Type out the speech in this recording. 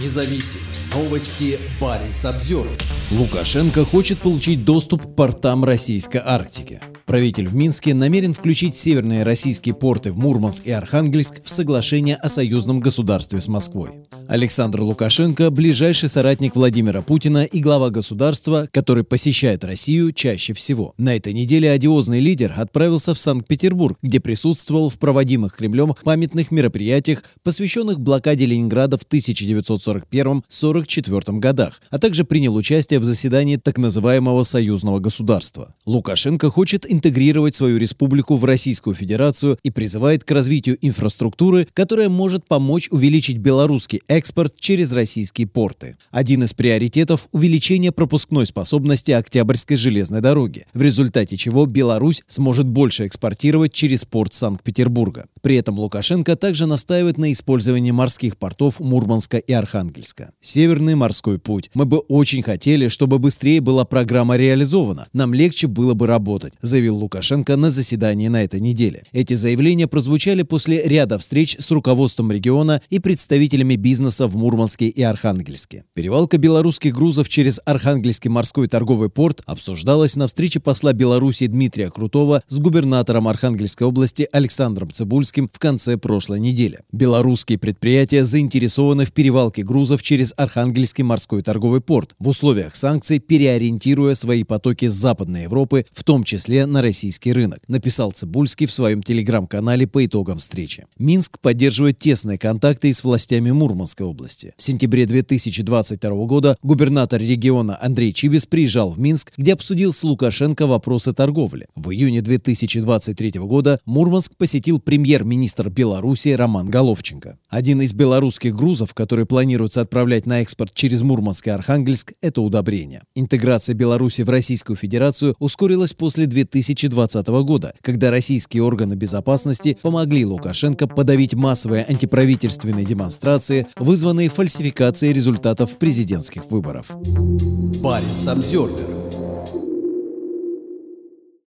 независим. Новости Баренц обзор. Лукашенко хочет получить доступ к портам российской Арктики. Правитель в Минске намерен включить северные российские порты в Мурманск и Архангельск в соглашение о союзном государстве с Москвой. Александр Лукашенко – ближайший соратник Владимира Путина и глава государства, который посещает Россию чаще всего. На этой неделе одиозный лидер отправился в Санкт-Петербург, где присутствовал в проводимых Кремлем памятных мероприятиях, посвященных блокаде Ленинграда в 1941-44 годах, а также принял участие в заседании так называемого союзного государства. Лукашенко хочет интегрировать свою республику в Российскую Федерацию и призывает к развитию инфраструктуры, которая может помочь увеличить белорусский экспорт через российские порты. Один из приоритетов – увеличение пропускной способности Октябрьской железной дороги, в результате чего Беларусь сможет больше экспортировать через порт Санкт-Петербурга. При этом Лукашенко также настаивает на использовании морских портов Мурманска и Архангельска. Северный морской путь. Мы бы очень хотели, чтобы быстрее была программа реализована. Нам легче было бы работать, заявил заявил Лукашенко на заседании на этой неделе. Эти заявления прозвучали после ряда встреч с руководством региона и представителями бизнеса в Мурманске и Архангельске. Перевалка белорусских грузов через Архангельский морской торговый порт обсуждалась на встрече посла Беларуси Дмитрия Крутого с губернатором Архангельской области Александром Цибульским в конце прошлой недели. Белорусские предприятия заинтересованы в перевалке грузов через Архангельский морской торговый порт в условиях санкций, переориентируя свои потоки с Западной Европы, в том числе на российский рынок, написал Цибульский в своем телеграм-канале по итогам встречи. Минск поддерживает тесные контакты с властями Мурманской области. В сентябре 2022 года губернатор региона Андрей Чибис приезжал в Минск, где обсудил с Лукашенко вопросы торговли. В июне 2023 года Мурманск посетил премьер-министр Беларуси Роман Головченко. Один из белорусских грузов, которые планируется отправлять на экспорт через Мурманск и Архангельск, это удобрение. Интеграция Беларуси в Российскую Федерацию ускорилась после 2000 2020 года, когда российские органы безопасности помогли Лукашенко подавить массовые антиправительственные демонстрации, вызванные фальсификацией результатов президентских выборов. Парень Самсервер